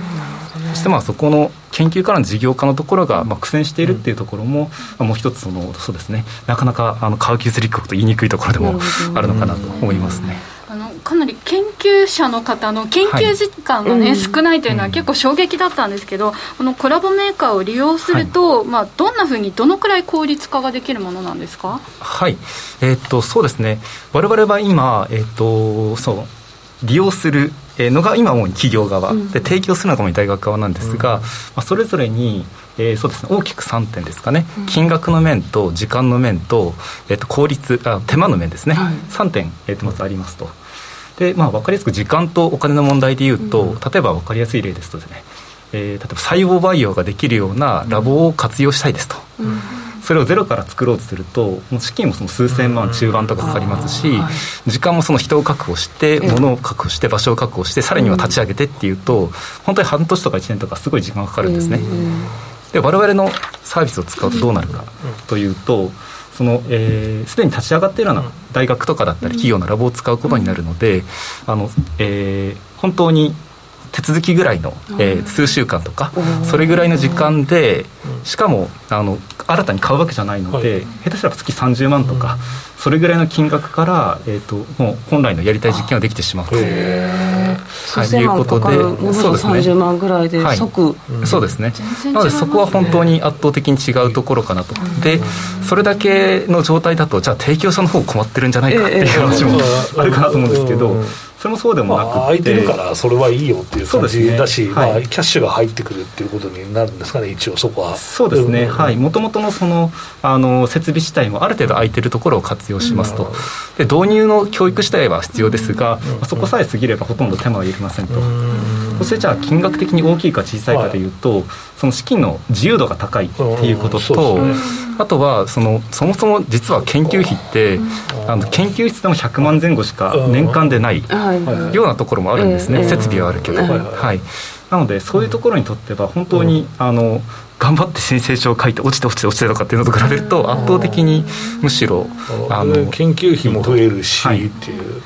Speaker 4: そしてまあそこの研究からの事業化のところがまあ苦戦しているっていうところも、もう一つそのそうですね。なかなかあの科学技術立国と言いにくいところでもあるのかなと思いますね。
Speaker 3: あのかなり研究者の方の研究時間がね、はい、少ないというのは結構衝撃だったんですけど、このコラボメーカーを利用すると、はい、まあ、どんなふうにどのくらい効率化ができるものなんですか？
Speaker 4: はい、えー、っとそうですね。我々は今、えー、っとそう利用するのが今主に企業側、で提供するのが主に大学側なんですが、まあ、それぞれにえー、そうですね大きく3点ですかね、金額の面と時間の面と,、えー、と効率あ手間の面ですね、はい、3点、えー、とまずありますと。で、まあ、分かりやすく時間とお金の問題でいうと、うん、例えば分かりやすい例ですとですね、えー、例えば細胞培養ができるようなラボを活用したいですと。うんそれをゼロから作ろうとするともう資金もその数千万中盤とかかかりますし、時間もその人を確保して物を確保して場所を確保してさらには立ち上げてっていうと本当に半年とか1年とかすごい時間がかかるんですね。で我々のサービスを使うとどうなるかというとそのすで、えー、に立ち上がっているような大学とかだったり企業のラボを使うことになるので、あのえー、本当に手続きぐらいの、えー、数週間とかそれぐらいの時間でしかもあの新たに買うわけじゃないので、下手したら月30万とか、それぐらいの金額から、えーと、もう本来のやりたい実験ができてしまうと。
Speaker 2: はい、いうことで、そうですね。30万ぐらいで即、
Speaker 4: はい、そうですね。なのでそこは本当に圧倒的に違うところかなと。で、それだけの状態だとじゃあ提供者の方困ってるんじゃないかっていう話もあるかなと思うんですけど。それもそうでもなくて、まあ、
Speaker 1: 空いてるからそれはいいよっていう感じだし、ねはい、まあ、キャッシュが入ってくるっていうことになるんですかね一応そこは。
Speaker 4: そうですね、はい。もともとのそのあの設備自体もある程度空いてるところを活用しますと、で導入の教育自体は必要ですが、そこさえ過ぎればほとんど手間はいりませんと、そしてじゃあ金額的に大きいか小さいかというと、はい、その資金の自由度が高いっていうことと、ね、あとはそのそもそも実は研究費って、あの研究室でも100万前後しか年間でないようなところもあるんですね、設備はあるけど、はい。なのでそういうところにとっては本当に、あの頑張って申請書を書いて落ちて落ちて落ちてとかっていうのと比べると圧倒的にむしろ
Speaker 1: あの研究費も増えるし、っていう。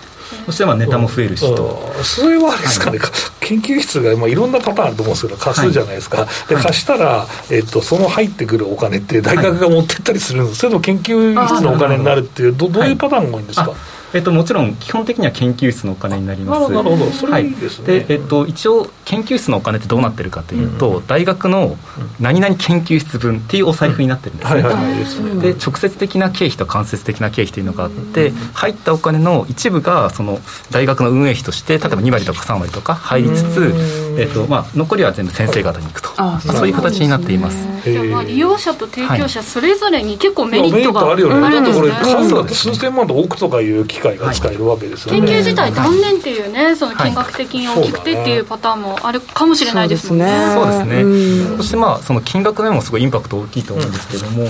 Speaker 4: そしてまあネタも増えるしと、
Speaker 1: それはあれですかね、はい、研究室がまあいろんなパターンあると思うんですけど貸すじゃないですか、はい、で貸したら、えっと、その入ってくるお金って大学が持ってったりするんです、それとも研究室のお金になるっていうどどういうパターンが多いんですか、
Speaker 4: えっと、もちろん基本的には研究室のお金になります。
Speaker 1: なるほど、それいいですね。
Speaker 4: はい、で、えっと、一応研究室のお金ってどうなってるかというと、うん、大学の何々研究室分っていうお財布になってるんですね。で、直接的な経費と間接的な経費というのがあって、入ったお金の一部がその大学の運営費として例えば2割とか3割とか入りつつ、えっとまあ、残りは全部先生方に行くと、あそういう形になっています。
Speaker 3: じゃあまあ利用者と提供者それぞれに結構メリットがあるよね。
Speaker 1: だってこれ数だと数千万と億とかいう機械が使えるわけけですよ
Speaker 3: ね。研究自体断念っていうね、その金額的に大きくてっていうパターンもあるかもしれないですもんね。
Speaker 4: そうですね。そしてまあその金額面もすごいインパクト大きいと思うんですけども、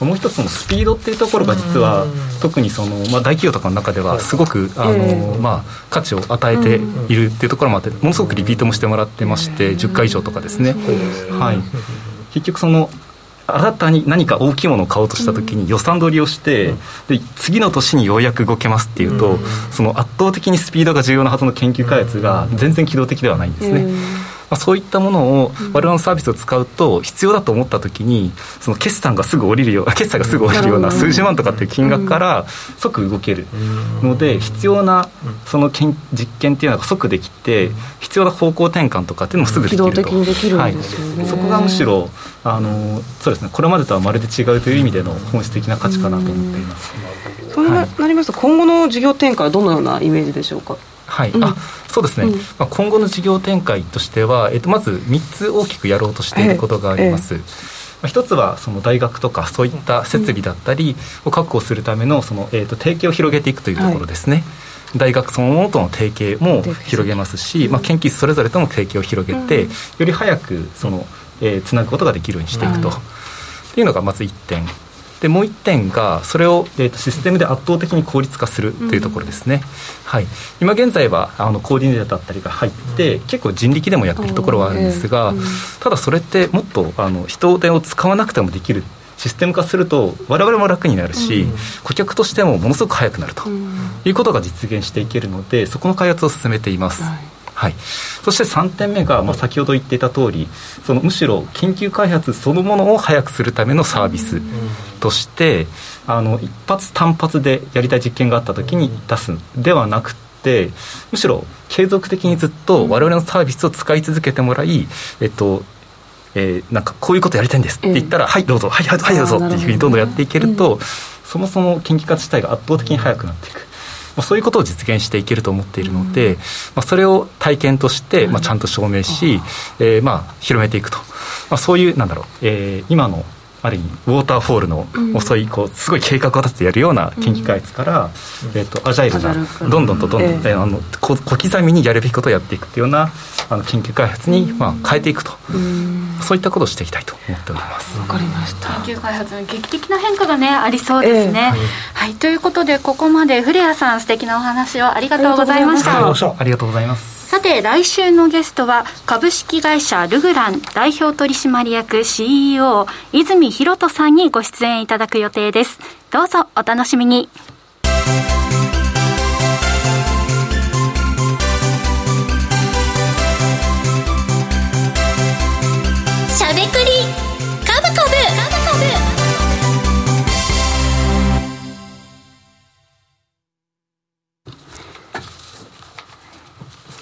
Speaker 4: もう一つのスピードっていうところが実は特にその、まあ、大企業とかの中ではすごくあの、まあ、価値を与えているっていうところもあってものすごくリピートもしてもらってまして10回以上とかですね、はい、結局その新たに何か大きいものを買おうとしたときに予算取りをして、で次の年にようやく動けますっていうと、その圧倒的にスピードが重要なはずの研究開発が全然機動的ではないんですね。まあ、そういったものを我々のサービスを使うと必要だと思ったときにその決算がすぐ降りるよう 決済がすぐ降りるような数十万とかっていう金額から即動けるので必要なその実験っていうのが即できて必要な方向転換とかっていうのもすぐできると。はい、そこがむしろあのそうですねこれまでとはまるで違うという意味での本質的な価値かなと思っています。
Speaker 2: そうなりますと今後の事業展開はどのようなイメージでしょうか？
Speaker 4: はい、うん、あそうですね、うん、まあ、今後の事業展開としては、えっと、まず3つ大きくやろうとしていることがあります。ええ。まあ、一つはその大学とかそういった設備だったりを確保するためのその、えー、と提携を広げていくというところですね。はい。大学そのものとの提携も広げますし、まあ、研究室それぞれとも提携を広げて、より早くその、えー、つなぐことができるようにしていくと、っていうのがまず1点でもう1点がそれを、えーと、システムで圧倒的に効率化するというところですね、うん、はい、今現在はあのコーディネーターだったりが入って、うん、結構人力でもやってるところはあるんですが、ただそれってもっとあの人手を使わなくてもできるシステム化すると我々も楽になるし、うん、顧客としてもものすごく早くなるということが実現していけるのでそこの開発を進めています。はいはい、そして3点目が、まあ、先ほど言っていた通りそりむしろ研究開発そのものを早くするためのサービスとして、あの一発単発でやりたい実験があった時に出すではなくてむしろ継続的にずっと我々のサービスを使い続けてもらい、えっとえー、なんかこういうことやりたいんですって言ったら、はいどうぞはいはいどうぞっていうふうにどんどんやっていけると、そもそも研究活自体が圧倒的に速くなっていく。まあ、そういうことを実現していけると思っているので、まあ、それを体験として、まあ、ちゃんと証明し、えー、まあ広めていくと、まあ、そういうなんだろう、えー、今のある意味ウォーターフォールの遅いこうすごい計画を立ててやるような研究開発から、えー、とアジャイルなどんどんとどんどん、えー、あの小刻みにやるべきことをやっていくっていうようなあの研究開発に、まあ、変えていくと、そういったことをしていきたいと思っております。
Speaker 2: わかりました。
Speaker 3: 研究開発の劇的な変化がねありそうですね、えー、はい、ということでここまで古谷さん素敵なお話をありがとうございました。
Speaker 4: ありがとうございます
Speaker 3: さて来週のゲストは株式会社ルグラン代表取締役 CEO 泉博人さんにご出演いただく予定です。どうぞお楽しみに。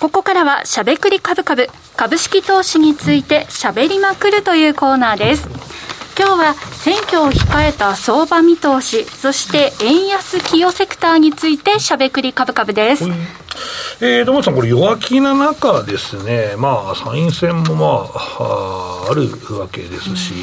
Speaker 3: ここからはしゃべくり株株株式投資についてしゃべりまくるというコーナーです。今日は選挙を控えた相場見通しそして円安寄与セクターについてしゃべくり株株です、
Speaker 1: えー、土門さん、これ、弱気な中ですね、まあ、参院選もまあ、あるわけですし、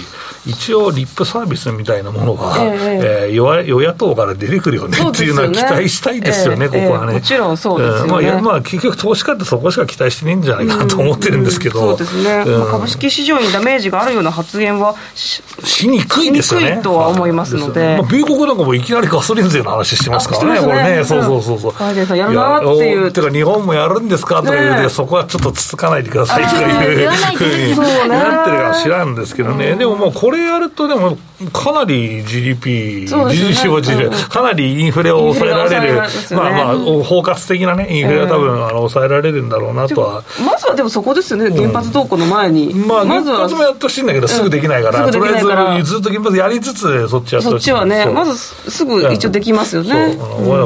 Speaker 1: 一応、リップサービスみたいなものが、ええー、与与野党から出てくるよねっていうのは期待したいですよね、ここはね。
Speaker 2: もちろんそうですよね、
Speaker 1: まあ、まあ、結局、投資家ってそこしか期待してないんじゃないかなと思ってるんですけど、
Speaker 2: そうですね、株式市場にダメージがあるような発言はし
Speaker 1: しにくいですよね。
Speaker 2: とは思いますので、
Speaker 1: まあ、米国なんかもいきなりガソリン税の話してますからね、これね、そうそうそうそう。
Speaker 2: バイデンさんやるなっていう。
Speaker 1: てか日本もやるんですか？とか言うて、そこはちょっとつつかないでください。とかいうふうになってるか知らんですけどね、でももうこれやると、でもかなり GDP、GDP は GDP、かなりインフレを抑えられる、まあまあ、包括的なね、インフレは多分あの抑えられるんだろうなとは。
Speaker 2: まずはでもそこですよね、原発投下の前に。
Speaker 1: まあ、原発もやってほしいんだけど、すぐできないから、とりあえずずっと原発やりつつ、そっちやってほしい。
Speaker 2: そっちはね、まずすぐ一応できますよね。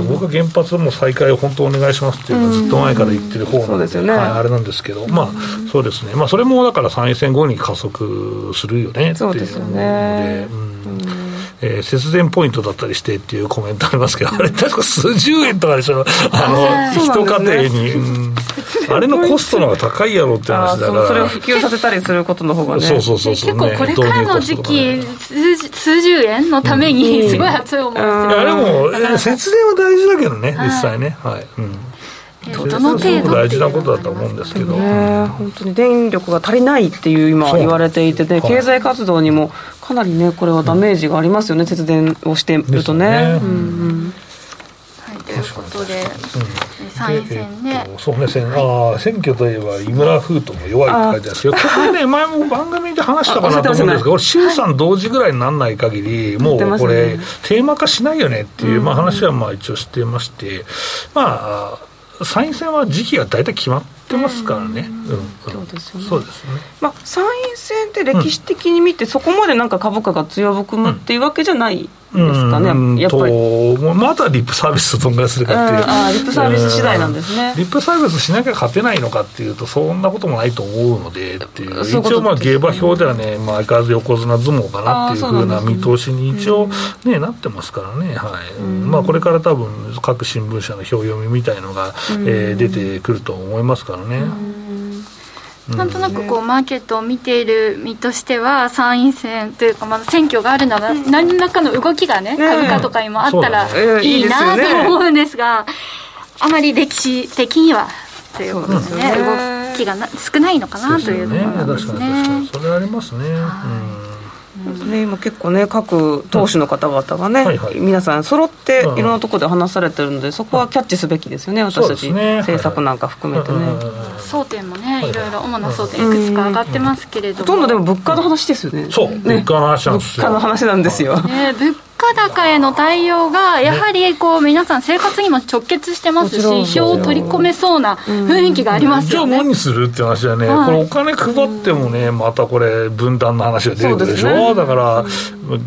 Speaker 1: 僕は原発も再開を本当お願いしますっていうのはずっと前から言ってる方なんで、あれなんですけど、まあ、そうですね、まあ、それもだから参院選後に加速するよねっていうので。そうですよね。えー、節電ポイントだったりしてっていうコメントありますけど、あれ確か数十円とかでしょ、あの、一家庭に、うん、あれのコストの方が高いやろって話だから。
Speaker 2: それを普及させたりすることの方がね。
Speaker 1: そうそうそうそう、
Speaker 3: ね、結構これからの時期、数数十円のためにすごい熱い思いですよ、ね、
Speaker 1: あれも節電は大事だけどね実際ね。はい、うん
Speaker 3: どの程度。
Speaker 1: 大事なことだと思うんですけど、
Speaker 2: ね、本当に電力が足りないっていう今言われていてね経済活動にもかなりねこれはダメージがありますよね、節電をしてるとね。ね。うんうん。
Speaker 3: はい、ということで、参院選ね、
Speaker 1: えー、そうね、選あ選挙といえば井村風斗も弱いって書いてあるんですけどこれね前も番組で話したかなと思うんですけど衆参同時ぐらいにならない限りもうこれ、テーマ化しないよねっていう、まあ、話はまあ一応してましてまあ参院選は時期が大体決まってますからね、
Speaker 2: そうですね。そうですね、まあ、参院選って歴史的に見て、そこまでなんか株価が強含むっていうわけじゃないですかね、うん、やっぱり。
Speaker 1: まだリップサービスどんぐらいするかっていう、
Speaker 2: あリップサービス次第なんですね、
Speaker 1: リップサービスしなきゃ勝てないのかっていうとそんなこともないと思うのでっていう。一応まあ下馬評ではね、まあ、相変わらず横綱相撲かなっていうふうな見通しに一応ね、なってますからね、はい。まあ、これから多分各新聞社の表読みみたいのが、えー、出てくると思いますからね。
Speaker 3: なんとなくこうマーケットを見ている身としては参院選というかまだ選挙があるなら何らかの動きがね株価とかにもあったらいいなと思うんですがあまり歴史的にはということですね動きが少ないのかなというところなんですね。
Speaker 1: それありますね。うん
Speaker 2: ね、今結構ね各党首の方々がね、はいはい、皆さん揃っていろんなところで話されてるのでそこはキャッチすべきですよね、私たち、ね、政策なんか含めてね、
Speaker 3: 争点もねいろいろ主な争点いくつか上がってますけれども、
Speaker 2: ほとんどでも物価の話ですよね
Speaker 1: そう、ね、物価の話なん。です
Speaker 2: よ物価の話なん。ですよ、
Speaker 3: ね、物価高への対応がやはりこう皆さん生活にも直結してますし票を取り込めそうな雰囲気がありますよ
Speaker 1: ね、じゃあ何するって話はね、はい、これお金配ってもねまたこれ分断の話が出てくるでしょ、ね、だから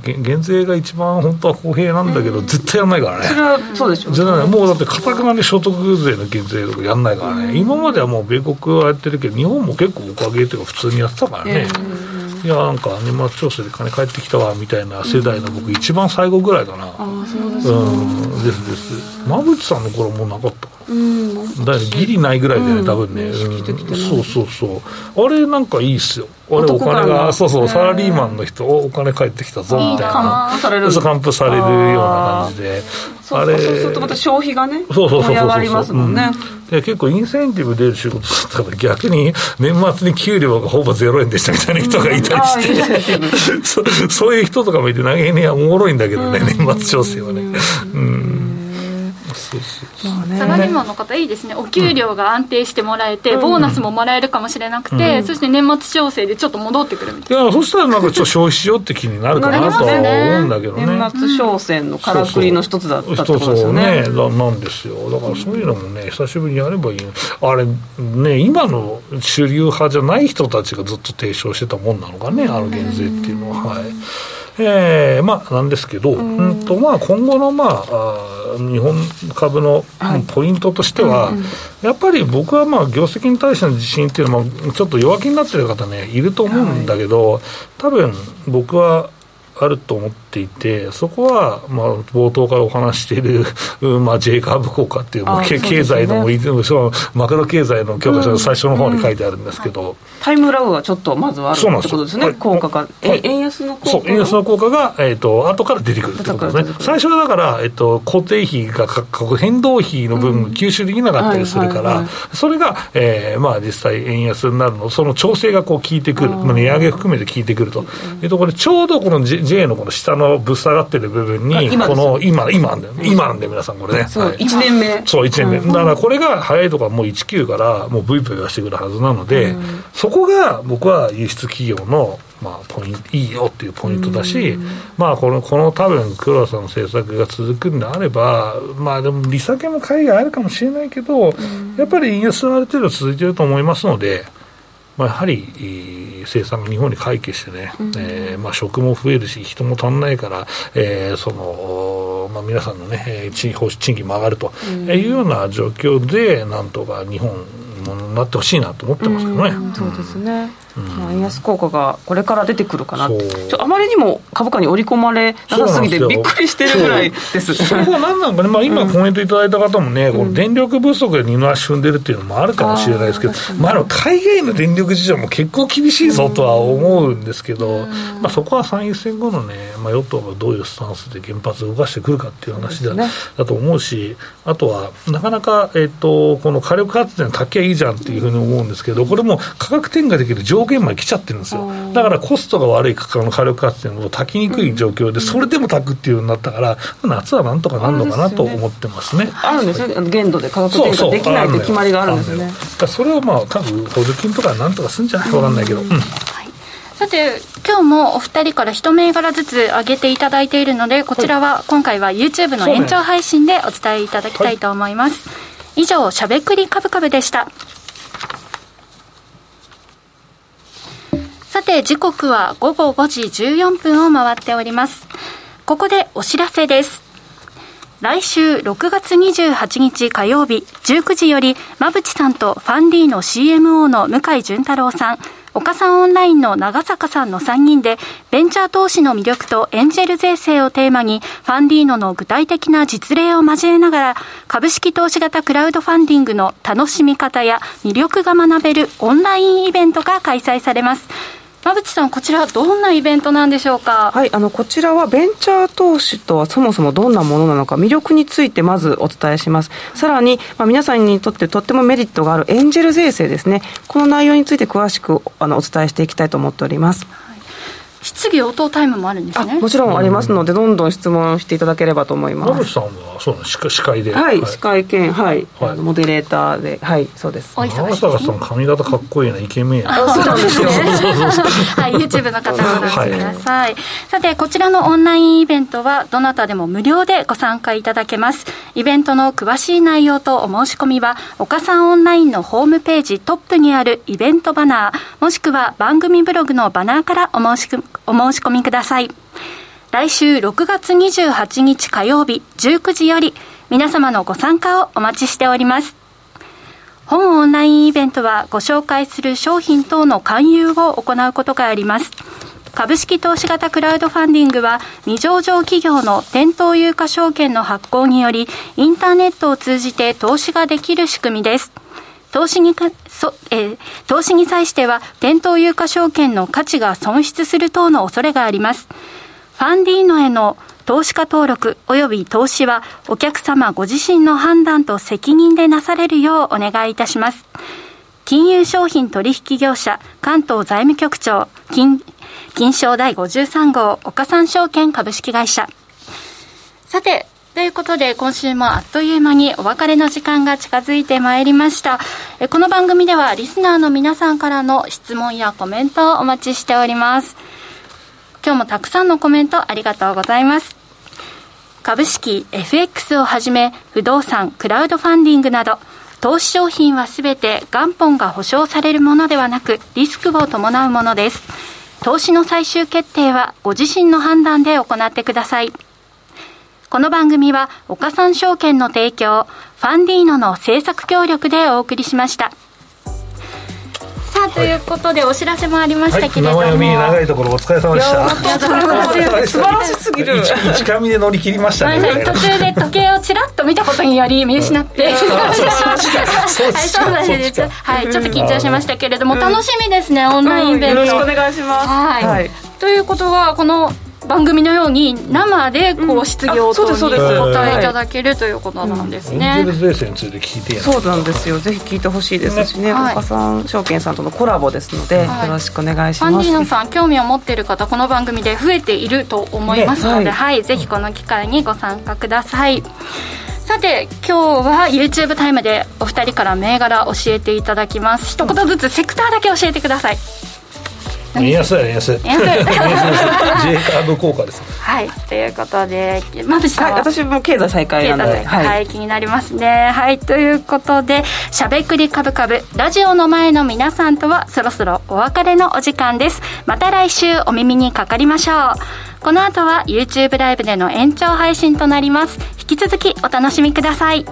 Speaker 1: 減税が一番本当は公平なんだけど、絶対やんないからね。それはそうでしょう、ね、もうだってかたくなに所得税の減税とかやんないからね、今まではもう米国はやってるけど日本も結構おかげっていうか普通にやってたからね、いやなんか年末調整で金返ってきたわみたいな世代の僕、一番最後ぐらいかな、
Speaker 2: あそうですうん
Speaker 1: ですです。馬淵さんの頃もうなかったかうん、だギリないぐらいでね、多分ね、うん、そうそうそう。あれなんかいいっすよ。あれお金がそうそうサラリーマンの人お金返ってきたぞみたいな。還付される。還付されるような感じで。
Speaker 2: あれそうするとまた消費がね
Speaker 1: そうそうそうそう
Speaker 2: 上がりますもんね、
Speaker 1: で結構インセンティブ出る仕事だったら逆に 年末に給料がほぼ0円でしたみたいな人がいたりして、そそういう人とかもいて投げにはおもろいんだけどね、年末調整はね。うん
Speaker 3: サラリーマンの方いいですね。お給料が安定してもらえて、うん、ボーナスももらえるかもしれなくて、うん、そして年末調整でちょっと戻ってくるみたいな。い
Speaker 1: やそしたらなんかちょっと消費しようって気になるかなとは思うんだけどね。
Speaker 2: 年末商戦のからくりの一つだったってことですよね。
Speaker 1: そうそう。ねなんですよ。だからそういうのもね久しぶりにやればいい。あれね今の主流派じゃない人たちがずっと提唱してたもんなのかねあの減税っていうのは。はい。えー、まあなんですけど、うん。とまあ、今後の、まあ、あ日本株のポイントとしては、はいうんうん、やっぱり僕はまあ業績に対しての自信っていうのもちょっと弱気になってる方ねいると思うんだけど、はい、多分僕はあると思っていて、そこは、まあ、冒頭からお話している、まあ、J カーブ効果っていう、うね、経済の、マクロ経済の教科書の最初の方に書いてあるんですけど、うんうん
Speaker 2: タイムラグがちょっとまずはあるってことですね、す効果が、はい、円安の効果
Speaker 1: 円安の効果が、えーと、後から出てくるってことですね、最初はだから、えーと、固定費が変動費の分、吸収できなかったりするから、それが、えーまあ、実際、円安になるの、その調整がこう効いてくる、まあ、値上げ含めて効いてくると、えーと、これ、ちょうどこの J, J のこの下のぶっ下がってる部分に、この今、今なんだよ、今なんだよ、皆さん、これね。
Speaker 2: そう、はい、1年目。
Speaker 1: そう、1年目。だからこれが早いとか、もう19から、もうブイブイはしてくるはずなので、そこが僕はは輸出企業の、まあ、ポイントいいよっていうポイントだし、まあ、このこの多分黒田さんの政策が続くんであれば、まあ、でも利下げも海外あるかもしれないけど、やっぱり円安はある程度続いてると思いますので。まあ、やはり生産が日本に回帰してね、うん、えー、まあ、食も増えるし、人も足んないから、えー、そのまあ、皆さんのね、賃賃金も上がるというような状況で、なんとか日本もなってほしいなと思ってますけどね。
Speaker 2: うそうですね、まあ、円安効果がこれから出てくるかなあまりにも株価に織り込まれなさすぎてびっくりしてるぐらいです。
Speaker 1: そこは何なんかね、まあ、今コメントいただいた方もね、うん、この電力不足で二の足踏んでるっていうのもあるかもしれないですけど、まあ、海外の電力事情も結構厳しいぞとは思うんですけど、まあ、そこは参院選後のね、まあ、与党がどういうスタンスで原発を動かしてくるかっていう話だ,、ね、だと思うしあとはなかなか、えーと、この火力発電高いいいじゃんっていうふうに思うんですけどこれも価格転嫁できる条上限まで来ちゃってるんですよ、だからコストが悪い価格の火力発電を炊きにくい状況で、それでも炊くっていうようになったから、夏はなんとかなるのかなと思ってますね。
Speaker 2: あるんですね、限度で価格転嫁できないという決まりがあるんですね。
Speaker 1: それをまあ、多分補助金とかなんとかするんじゃないか分かんないけど。うん
Speaker 3: さて今日もお二人から一銘柄ずつ上げていただいているのでこちらは今回は YouTube の延長配信でお伝えいただきたいと思います、はい、以上しゃべくりカブカブでしたさて時刻は午後5時14分を回っておりますここでお知らせです来週6月28日火曜日19時より馬淵さんとファンディーの CMO の向井潤太郎さん岡さんオンラインの長坂さんの3人で、ベンチャー投資の魅力とエンジェル税制をテーマに、ファンディーノの具体的な実例を交えながら、株式投資型クラウドファンディングの楽しみ方や魅力が学べるオンラインイベントが開催されます。馬淵さん、こちら、どんなイベントなんでしょうか？
Speaker 2: はい、あのこちらはベンチャー投資とはそもそもどんなものなのか、魅力についてまずお伝えします。さらに、まあ、皆さんにとってとってもメリットがあるエンジェル税制ですね、この内容について詳しくあのお伝えしていきたいと思っております。
Speaker 3: 質疑応答タイムもあるんですね。
Speaker 2: もちろんありますので、どんどん質問していただければと思います。野
Speaker 1: 口さんはそうな司会で。
Speaker 2: はい、司会兼はい、はい、モデレーターで。はいそうです。
Speaker 3: お
Speaker 1: 忙しい、ね、さん髪型かっこいいなイケメン
Speaker 3: あそうなんですよはい YouTube の方ご覧ください、さてこちらのオンラインイベントはどなたでも無料でご参加いただけます。イベントの詳しい内容とお申し込みは岡さんオンラインのホームページトップにあるイベントバナーもしくは番組ブログのバナーからお申しお申し込みください来週6月28日火曜日19時より皆様のご参加をお待ちしております。本オンラインイベントはご紹介する商品等の勧誘を行うことがあります。株式投資型クラウドファンディングは未上場企業の店頭有価証券の発行によりインターネットを通じて投資ができる仕組みです。投資にか、そ、えー、投資に際しては店頭有価証券の価値が損失する等の恐れがあります。ファンディーノへの投資家登録及び投資はお客様ご自身の判断と責任でなされるようお願いいたします。金融商品取引業者関東財務局長金金賞第53号岡三証券株式会社さてということで今週もあっという間にお別れの時間が近づいてまいりましたこの番組ではリスナーの皆さんからの質問やコメントをお待ちしております今日もたくさんのコメントありがとうございます。株式、FX をはじめ、不動産、クラウドファンディングなど、投資商品はすべて元本が保証されるものではなく、リスクを伴うものです。投資の最終決定はご自身の判断で行ってください。この番組は、岡三証券の提供、ファンディーノの制作協力でお送りしました。さあということでお知らせもありましたけれども、
Speaker 1: はい、生読み長いところお疲れ様でした。
Speaker 2: 素晴らしすぎる。
Speaker 1: 一紙で乗り切りましたね、
Speaker 3: はい、途中で時計をちらっと見たことにより見失って、はいそうなんです。はいちょっと緊張しましたけれども、楽しみですねオンラインイベント、
Speaker 2: よろしくお願いします。
Speaker 3: はい、ということはこの番組のように生でこう質疑応答にお答えいただけるということなんですね。
Speaker 1: エンジェルスベースについて聞いて
Speaker 2: そうなんですよ。ぜひ聞いてほしいですしね。岡さん証券さんとのコラボですので、よろしくお願いします。フ
Speaker 3: ァンディーノさん興味を持っている方この番組で増えていると思いますので、はい、ぜひこの機会にご参加ください。さて今日は YouTube タイムでお二人から銘柄教えていただきます一言ずつセクターだけ教えてください
Speaker 1: 円安だ円安円安 J カード効果です。
Speaker 3: はい。ということで馬渕さん、
Speaker 2: はい、私も経済再開なんで、
Speaker 3: はい、はい、気になりますね。はいということでしゃべくりカブカブラジオの前の皆さんとはそろそろお別れのお時間です。また来週お耳にかかりましょう。この後は YouTube ライブでの延長配信となります。引き続きお楽しみください